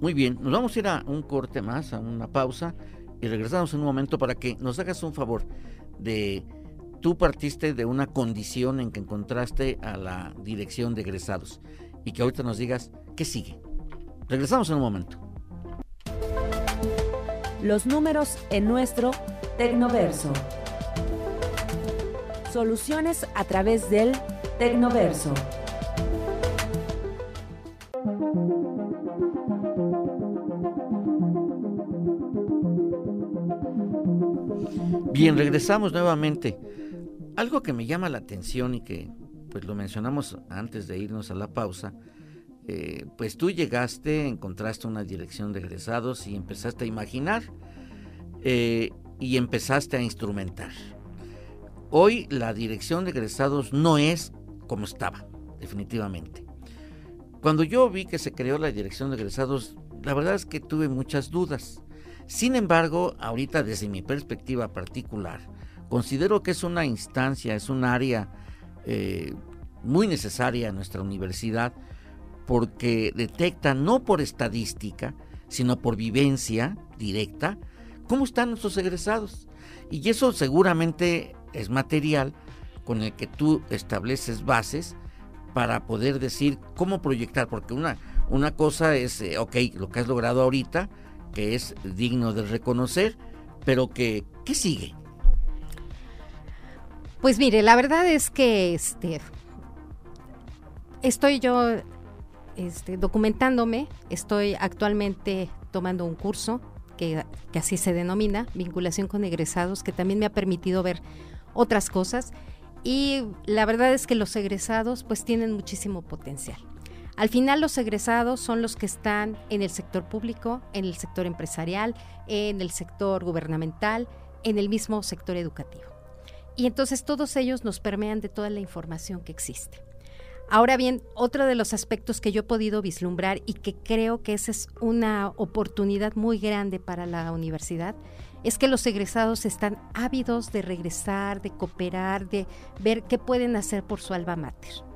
Muy bien, nos vamos a ir a un corte más, a una pausa y regresamos en un momento para que nos hagas un favor de tú partiste de una condición en que encontraste a la dirección de egresados y que ahorita nos digas qué sigue. Regresamos en un momento los números en nuestro Tecnoverso. Soluciones a través del Tecnoverso. Bien, regresamos nuevamente. Algo que me llama la atención y que pues lo mencionamos antes de irnos a la pausa, eh, pues tú llegaste, encontraste una dirección de egresados y empezaste a imaginar eh, y empezaste a instrumentar. Hoy la dirección de egresados no es como estaba, definitivamente. Cuando yo vi que se creó la dirección de egresados, la verdad es que tuve muchas dudas. Sin embargo, ahorita desde mi perspectiva particular, considero que es una instancia, es un área eh, muy necesaria en nuestra universidad porque detecta no por estadística, sino por vivencia directa, cómo están nuestros egresados. Y eso seguramente es material con el que tú estableces bases para poder decir cómo proyectar, porque una, una cosa es, eh, ok, lo que has logrado ahorita, que es digno de reconocer, pero que, ¿qué sigue? Pues mire, la verdad es que este, estoy yo este, documentándome. Estoy actualmente tomando un curso que, así se denomina, vinculación con egresados, que también me ha permitido ver otras cosas. Y la verdad es que los egresados pues tienen muchísimo potencial. Al final los egresados son los que están en el sector público, en el sector empresarial, en el sector gubernamental, en el mismo sector educativo. Y entonces todos ellos nos permean de toda la información que existe. Ahora bien, otro de los aspectos que yo he podido vislumbrar y que creo que esa es una oportunidad muy grande para la universidad es que los egresados están ávidos de regresar, de cooperar, de ver qué pueden hacer por su alma mater.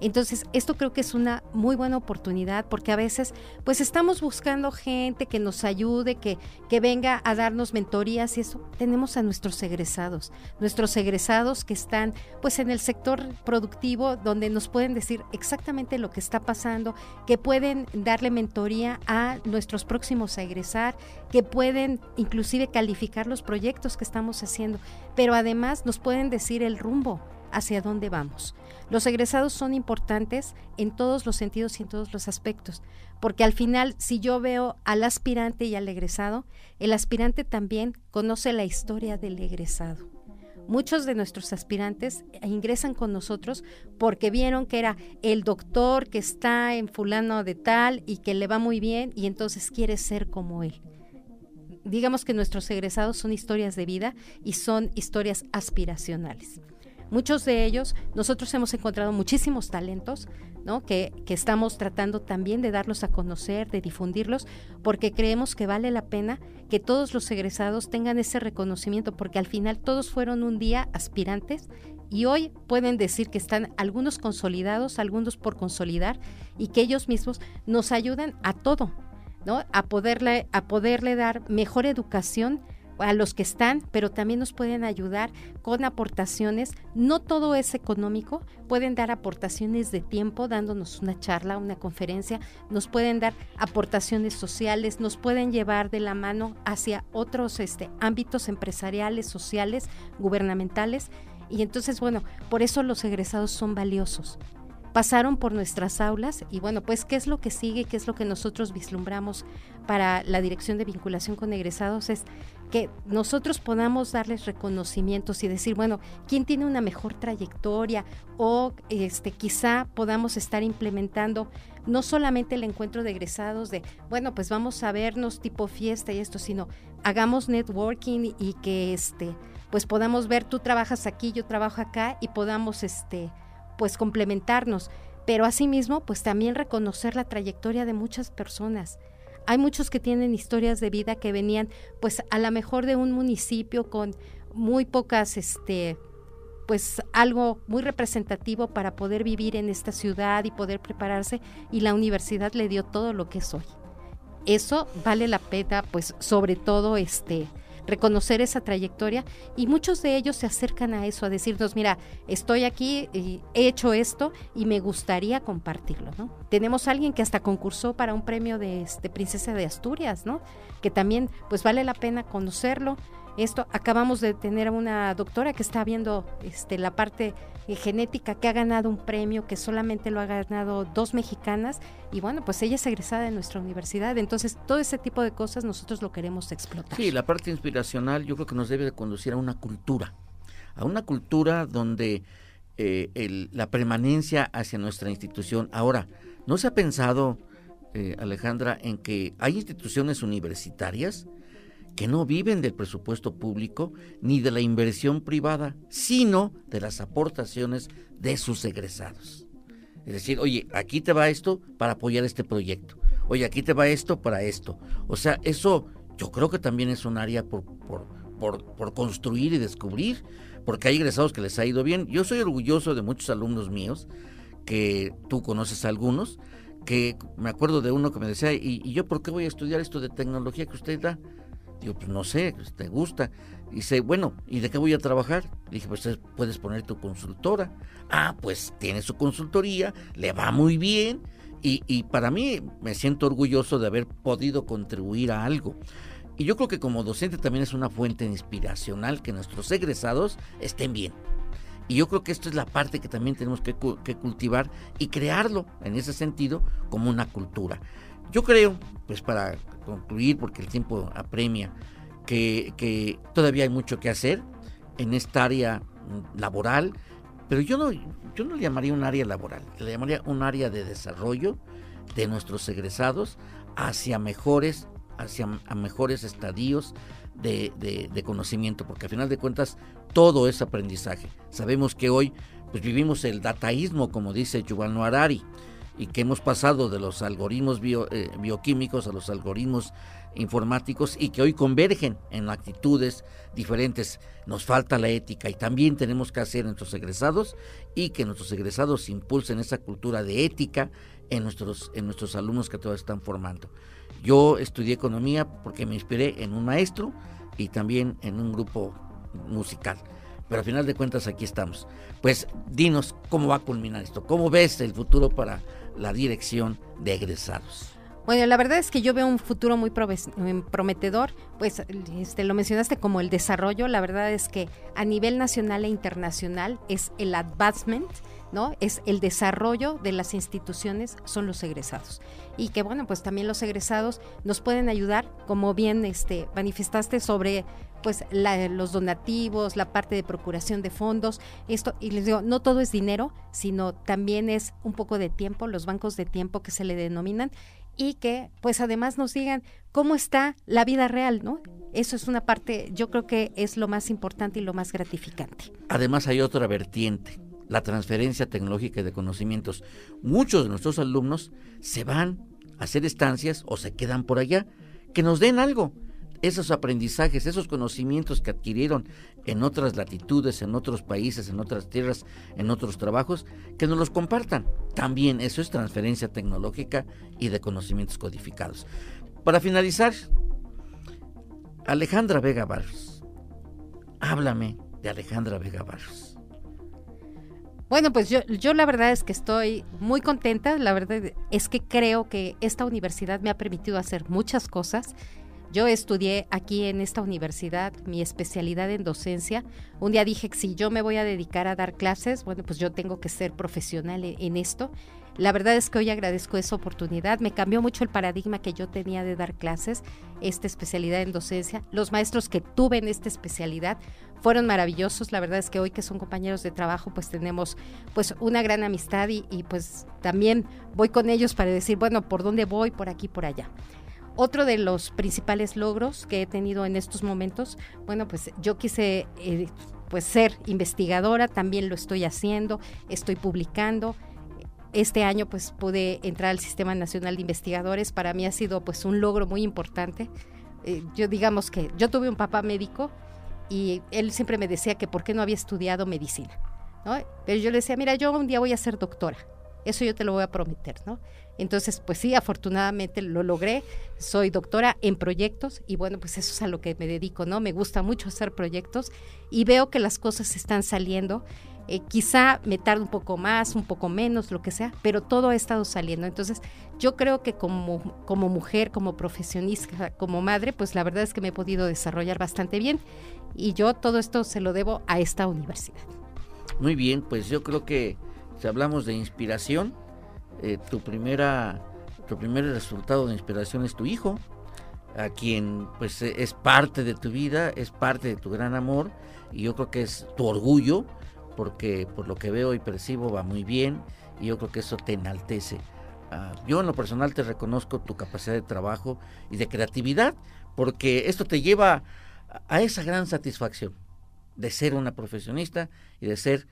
Entonces, esto creo que es una muy buena oportunidad porque a veces pues estamos buscando gente que nos ayude, que, que venga a darnos mentorías y eso. Tenemos a nuestros egresados, nuestros egresados que están pues en el sector productivo donde nos pueden decir exactamente lo que está pasando, que pueden darle mentoría a nuestros próximos a egresar, que pueden inclusive calificar los proyectos que estamos haciendo, pero además nos pueden decir el rumbo hacia dónde vamos. Los egresados son importantes en todos los sentidos y en todos los aspectos, porque al final, si yo veo al aspirante y al egresado, el aspirante también conoce la historia del egresado. Muchos de nuestros aspirantes ingresan con nosotros porque vieron que era el doctor que está en fulano de tal y que le va muy bien y entonces quiere ser como él digamos que nuestros egresados son historias de vida y son historias aspiracionales. Muchos de ellos, nosotros hemos encontrado muchísimos talentos, ¿no? Que, que, estamos tratando también de darlos a conocer, de difundirlos, porque creemos que vale la pena que todos los egresados tengan ese reconocimiento, porque al final todos fueron un día aspirantes y hoy pueden decir que están algunos consolidados, algunos por consolidar, y que ellos mismos nos ayudan a todo, ¿no? A poderle, a poderle dar mejor educación a los que están, pero también nos pueden ayudar con aportaciones. No todo es económico, pueden dar aportaciones de tiempo, dándonos una charla, una conferencia, nos pueden dar aportaciones sociales, nos pueden llevar de la mano hacia otros este, ámbitos empresariales, sociales, gubernamentales. Y entonces, bueno, por eso los egresados son valiosos pasaron por nuestras aulas y bueno, pues qué es lo que sigue, qué es lo que nosotros vislumbramos para la dirección de vinculación con egresados es que nosotros podamos darles reconocimientos y decir, bueno, quién tiene una mejor trayectoria o este quizá podamos estar implementando no solamente el encuentro de egresados de, bueno, pues vamos a vernos tipo fiesta y esto, sino hagamos networking y que este pues podamos ver tú trabajas aquí, yo trabajo acá y podamos este pues complementarnos, pero asimismo pues también reconocer la trayectoria de muchas personas. Hay muchos que tienen historias de vida que venían pues a lo mejor de un municipio con muy pocas este pues algo muy representativo para poder vivir en esta ciudad y poder prepararse y la universidad le dio todo lo que es hoy. Eso vale la pena pues sobre todo este reconocer esa trayectoria y muchos de ellos se acercan a eso, a decirnos, mira, estoy aquí, y he hecho esto y me gustaría compartirlo, ¿no? Tenemos a alguien que hasta concursó para un premio de, este, Princesa de Asturias, ¿no? Que también, pues vale la pena conocerlo, esto acabamos de tener una doctora que está viendo este, la parte eh, genética que ha ganado un premio que solamente lo ha ganado dos mexicanas y bueno, pues ella es egresada de nuestra universidad, entonces todo ese tipo de cosas nosotros lo queremos explotar. Sí, la parte inspiracional yo creo que nos debe de conducir a una cultura, a una cultura donde eh, la permanencia hacia nuestra institución. Ahora, ¿no se ha pensado, eh, Alejandra, en que hay instituciones universitarias que no viven del presupuesto público ni de la inversión privada, sino de las aportaciones de sus egresados. Es decir, oye, aquí te va esto para apoyar este proyecto. Oye, aquí te va esto para esto. O sea, eso yo creo que también es un área por, por, por, construir y descubrir, porque hay egresados que les ha ido bien. Yo soy orgulloso de muchos alumnos míos, que tú conoces a algunos, que me acuerdo de uno que me decía, ¿y, y yo por qué voy a estudiar esto de tecnología que usted da? Digo, pues no sé, pues, te gusta. Dice, bueno, ¿y de qué voy a trabajar? Dije, pues puedes poner tu consultora. Ah, pues tiene su consultoría, le va muy bien. Y, y para mí me siento orgulloso de haber podido contribuir a algo. Y yo creo que como docente también es una fuente inspiracional que nuestros egresados estén bien. Y yo creo que esto es la parte que también tenemos que, cultivar y crearlo en ese sentido como una cultura. Yo creo, pues para concluir, porque el tiempo apremia, que, todavía hay mucho que hacer en esta área laboral, pero yo no, yo no le llamaría un área laboral, le llamaría un área de desarrollo de nuestros egresados hacia mejores, hacia a mejores estadios de, de, conocimiento, porque al final de cuentas todo es aprendizaje. Sabemos que hoy pues vivimos el dataísmo, como dice Yuval Noah Harari, y que hemos pasado de los algoritmos eh, bioquímicos a los algoritmos informáticos y que hoy convergen en actitudes diferentes. Nos falta la ética y también tenemos que hacer nuestros egresados y que nuestros egresados impulsen esa cultura de ética en nuestros, en nuestros alumnos que todavía están formando. Yo estudié economía porque me inspiré en un maestro y también en un grupo musical. Pero al final de cuentas aquí estamos. Pues dinos cómo va a culminar esto, cómo ves el futuro para la dirección de egresados. Bueno, la verdad es que yo veo un futuro muy em, prometedor, pues este, lo mencionaste como el desarrollo, la verdad es que a nivel nacional e internacional es el advancement, ¿no? Es el desarrollo de las instituciones, son los egresados. Y que bueno, pues también los egresados nos pueden ayudar, como bien este, manifestaste sobre pues los donativos, la parte de procuración de fondos, esto, y les digo, no todo es dinero, sino también es un poco de tiempo, los bancos de tiempo que se le denominan, y que pues además nos digan cómo está la vida real, ¿no? Eso es una parte, yo creo que es lo más importante y lo más gratificante. Además hay otra vertiente, la transferencia tecnológica de conocimientos. Muchos de nuestros alumnos se van a hacer estancias o se quedan por allá, que nos den algo esos aprendizajes, esos conocimientos que adquirieron en otras latitudes, en otros países, en otras tierras, en otros trabajos, que nos los compartan. También eso es transferencia tecnológica y de conocimientos codificados. Para finalizar, Alejandra Vega Barros. Háblame de Alejandra Vega Barros. Bueno, pues yo, yo la verdad es que estoy muy contenta, la verdad es que creo que esta universidad me ha permitido hacer muchas cosas yo estudié aquí en esta universidad mi especialidad en docencia. Un día dije que si yo me voy a dedicar a dar clases, bueno, pues yo tengo que ser profesional e-, en, esto. La verdad es que hoy agradezco esa oportunidad. Me cambió mucho el paradigma que yo tenía de dar clases, esta especialidad en docencia. Los maestros que tuve en esta especialidad fueron maravillosos. La verdad es que hoy que son compañeros de trabajo, pues tenemos pues una gran amistad y, pues también voy con ellos para decir, bueno, por dónde voy, por aquí, por allá. Otro de los principales logros que he tenido en estos momentos, bueno, pues yo quise eh, pues ser investigadora, también lo estoy haciendo, estoy publicando. Este año pues pude entrar al Sistema Nacional de Investigadores, para mí ha sido pues un logro muy importante. Eh, yo digamos que yo tuve un papá médico y él siempre me decía que por qué no había estudiado medicina, Pero yo le decía, mira, yo un día voy a ser doctora, eso yo te lo voy a prometer, ¿no? Entonces, pues sí, afortunadamente lo logré. Soy doctora en proyectos y bueno, pues eso es a lo que me dedico, ¿no? Me gusta mucho hacer proyectos y veo que las cosas están saliendo. Eh, quizá me tarde un poco más, un poco menos, lo que sea, pero todo ha estado saliendo. Entonces, yo creo que como, mujer, como profesionista, como madre, pues la verdad es que me he podido desarrollar bastante bien y yo todo esto se lo debo a esta universidad. Muy bien, pues yo creo que si hablamos de inspiración, eh, tu primera tu primer resultado de inspiración es tu hijo a quien pues es parte de tu vida es parte de tu gran amor y yo creo que es tu orgullo porque por lo que veo y percibo va muy bien y yo creo que eso te enaltece ah, yo en lo personal te reconozco tu capacidad de trabajo y de creatividad porque esto te lleva a esa gran satisfacción de ser una profesionista y de ser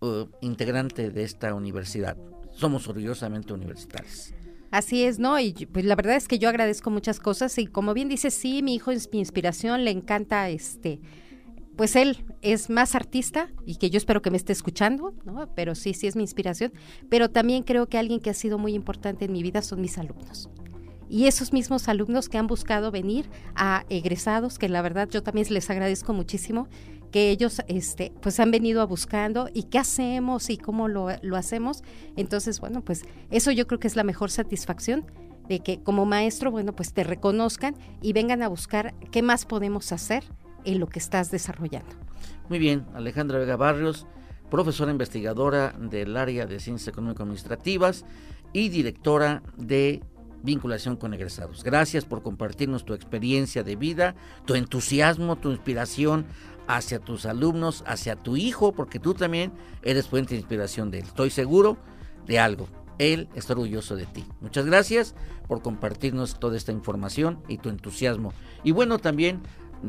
uh, integrante de esta universidad somos orgullosamente universitarios. Así es, ¿no? Y pues la verdad es que yo agradezco muchas cosas y como bien dice, sí, mi hijo es mi inspiración, le encanta este pues él es más artista y que yo espero que me esté escuchando, ¿no? Pero sí, sí es mi inspiración, pero también creo que alguien que ha sido muy importante en mi vida son mis alumnos. Y esos mismos alumnos que han buscado venir a egresados, que la verdad yo también les agradezco muchísimo, que ellos este, pues han venido a buscando y qué hacemos y cómo lo, lo hacemos. Entonces, bueno, pues eso yo creo que es la mejor satisfacción de que como maestro, bueno, pues te reconozcan y vengan a buscar qué más podemos hacer en lo que estás desarrollando. Muy bien, Alejandra Vega Barrios, profesora investigadora del área de Ciencias Económico-Administrativas y directora de vinculación con egresados. Gracias por compartirnos tu experiencia de vida, tu entusiasmo, tu inspiración hacia tus alumnos, hacia tu hijo, porque tú también eres fuente de inspiración de él. Estoy seguro de algo. Él está orgulloso de ti. Muchas gracias por compartirnos toda esta información y tu entusiasmo. Y bueno, también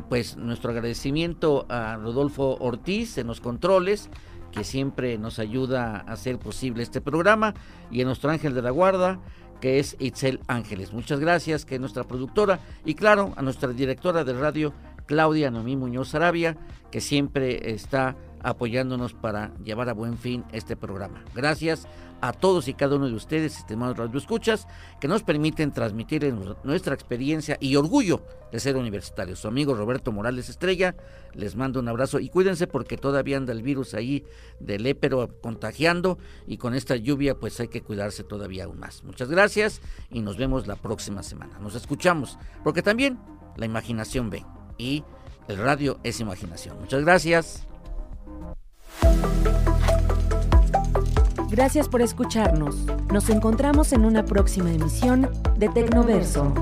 pues nuestro agradecimiento a Rodolfo Ortiz en los controles, que siempre nos ayuda a hacer posible este programa, y a nuestro ángel de la guarda, que es Itzel Ángeles. Muchas gracias, que es nuestra productora, y claro, a nuestra directora de radio, Claudia Noemí Muñoz Arabia, que siempre está apoyándonos para llevar a buen fin este programa. Gracias a todos y cada uno de ustedes, estimados radioescuchas, que nos permiten transmitir nuestra experiencia y orgullo de ser universitarios. Su amigo Roberto Morales Estrella, les mando un abrazo y cuídense porque todavía anda el virus ahí del épero contagiando y con esta lluvia pues hay que cuidarse todavía aún más. Muchas gracias y nos vemos la próxima semana. Nos escuchamos porque también la imaginación ve y el radio es imaginación. Muchas gracias. Gracias por escucharnos. Nos encontramos en una próxima emisión de Tecnoverso.